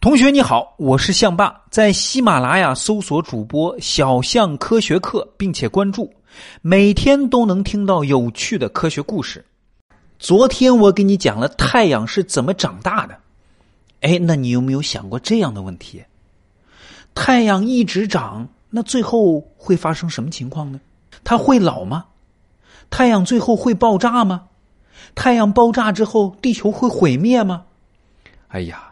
同学你好，我是象爸，在喜马拉雅搜索主播小象科学课，并且关注，每天都能听到有趣的科学故事。昨天我给你讲了太阳是怎么长大的，哎，那你有没有想过这样的问题？太阳一直长，那最后会发生什么情况呢？它会老吗？太阳最后会爆炸吗？太阳爆炸之后，地球会毁灭吗？哎呀！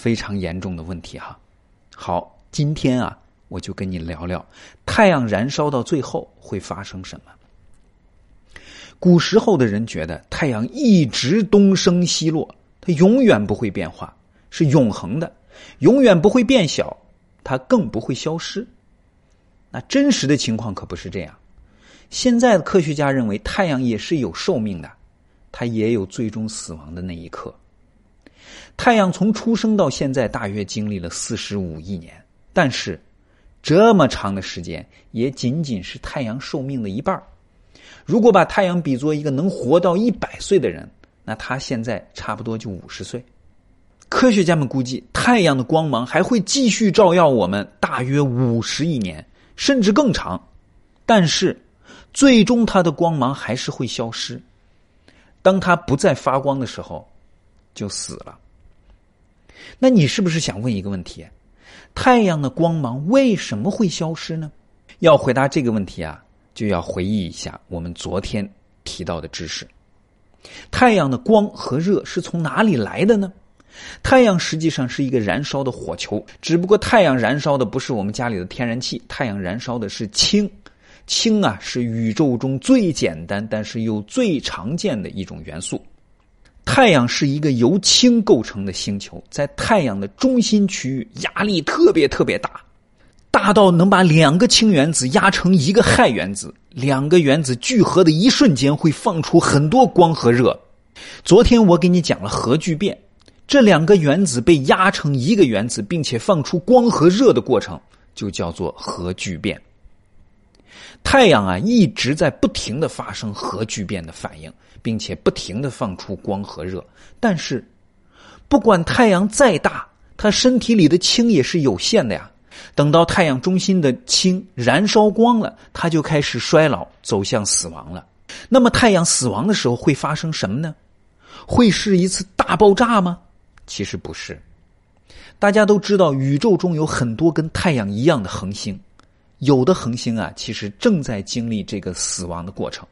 非常严重的问题哈，好，今天啊，我就跟你聊聊太阳燃烧到最后会发生什么。古时候的人觉得太阳一直东升西落，它永远不会变化，是永恒的，永远不会变小，它更不会消失。那真实的情况可不是这样。现在的科学家认为，太阳也是有寿命的，它也有最终死亡的那一刻。太阳从出生到现在大约经历了四十五亿年，但是这么长的时间也仅仅是太阳寿命的一半如果把太阳比作一个能活到一百岁的人，那他现在差不多就五十岁。科学家们估计，太阳的光芒还会继续照耀我们大约五十亿年，甚至更长。但是，最终它的光芒还是会消失。当它不再发光的时候，就死了。那你是不是想问一个问题：太阳的光芒为什么会消失呢？要回答这个问题啊，就要回忆一下我们昨天提到的知识。太阳的光和热是从哪里来的呢？太阳实际上是一个燃烧的火球，只不过太阳燃烧的不是我们家里的天然气，太阳燃烧的是氢。氢啊，是宇宙中最简单但是又最常见的一种元素。太阳是一个由氢构成的星球，在太阳的中心区域，压力特别特别大，大到能把两个氢原子压成一个氦原子。两个原子聚合的一瞬间，会放出很多光和热。昨天我给你讲了核聚变，这两个原子被压成一个原子，并且放出光和热的过程，就叫做核聚变。太阳啊，一直在不停的发生核聚变的反应，并且不停的放出光和热。但是，不管太阳再大，它身体里的氢也是有限的呀。等到太阳中心的氢燃烧光了，它就开始衰老，走向死亡了。那么，太阳死亡的时候会发生什么呢？会是一次大爆炸吗？其实不是。大家都知道，宇宙中有很多跟太阳一样的恒星。有的恒星啊，其实正在经历这个死亡的过程。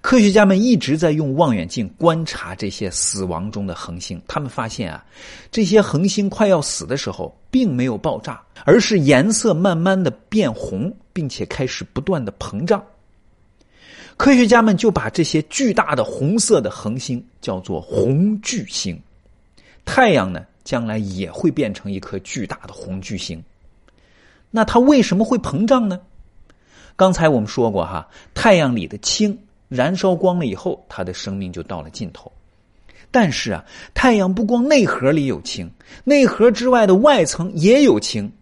科学家们一直在用望远镜观察这些死亡中的恒星，他们发现啊，这些恒星快要死的时候，并没有爆炸，而是颜色慢慢的变红，并且开始不断的膨胀。科学家们就把这些巨大的红色的恒星叫做红巨星。太阳呢，将来也会变成一颗巨大的红巨星。那它为什么会膨胀呢？刚才我们说过哈，太阳里的氢燃烧光了以后，它的生命就到了尽头。但是啊，太阳不光内核里有氢，内核之外的外层也有氢。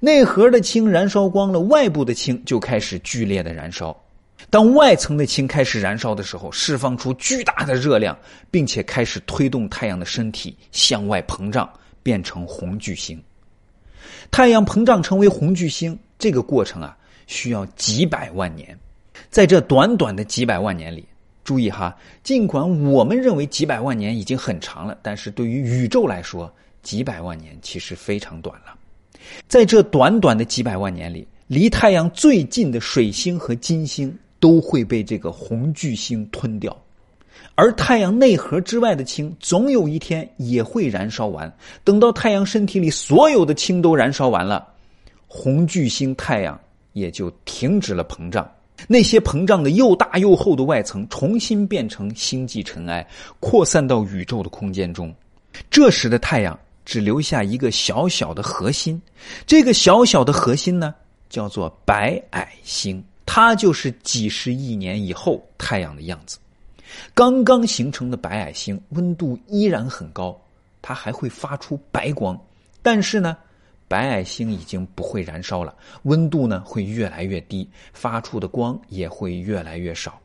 内核的氢燃烧光了，外部的氢就开始剧烈的燃烧。当外层的氢开始燃烧的时候，释放出巨大的热量，并且开始推动太阳的身体向外膨胀，变成红巨星。太阳膨胀成为红巨星，这个过程啊，需要几百万年。在这短短的几百万年里，注意哈，尽管我们认为几百万年已经很长了，但是对于宇宙来说，几百万年其实非常短了。在这短短的几百万年里，离太阳最近的水星和金星都会被这个红巨星吞掉。而太阳内核之外的氢，总有一天也会燃烧完。等到太阳身体里所有的氢都燃烧完了，红巨星太阳也就停止了膨胀。那些膨胀的又大又厚的外层，重新变成星际尘埃，扩散到宇宙的空间中。这时的太阳只留下一个小小的核心，这个小小的核心呢，叫做白矮星。它就是几十亿年以后太阳的样子。刚刚形成的白矮星温度依然很高，它还会发出白光。但是呢，白矮星已经不会燃烧了，温度呢会越来越低，发出的光也会越来越少。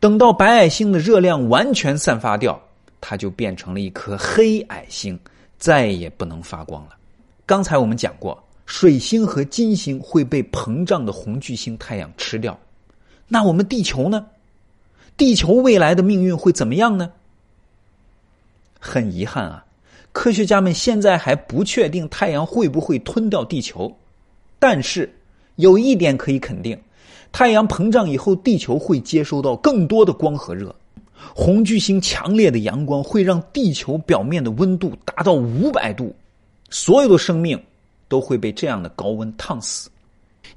等到白矮星的热量完全散发掉，它就变成了一颗黑矮星，再也不能发光了。刚才我们讲过，水星和金星会被膨胀的红巨星太阳吃掉，那我们地球呢？地球未来的命运会怎么样呢？很遗憾啊，科学家们现在还不确定太阳会不会吞掉地球，但是有一点可以肯定：太阳膨胀以后，地球会接收到更多的光和热。红巨星强烈的阳光会让地球表面的温度达到五百度，所有的生命都会被这样的高温烫死。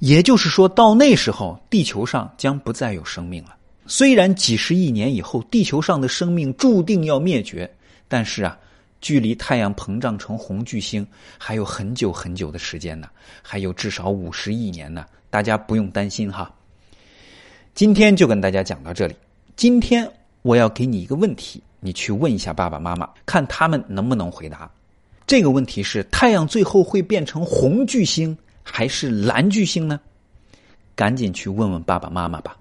也就是说，到那时候，地球上将不再有生命了。虽然几十亿年以后，地球上的生命注定要灭绝，但是啊，距离太阳膨胀成红巨星还有很久很久的时间呢，还有至少五十亿年呢。大家不用担心哈。今天就跟大家讲到这里。今天我要给你一个问题，你去问一下爸爸妈妈，看他们能不能回答。这个问题是：太阳最后会变成红巨星还是蓝巨星呢？赶紧去问问爸爸妈妈吧。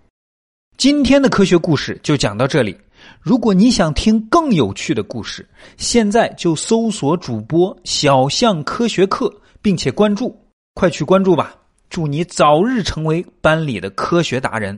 今天的科学故事就讲到这里。如果你想听更有趣的故事，现在就搜索主播小象科学课，并且关注，快去关注吧！祝你早日成为班里的科学达人。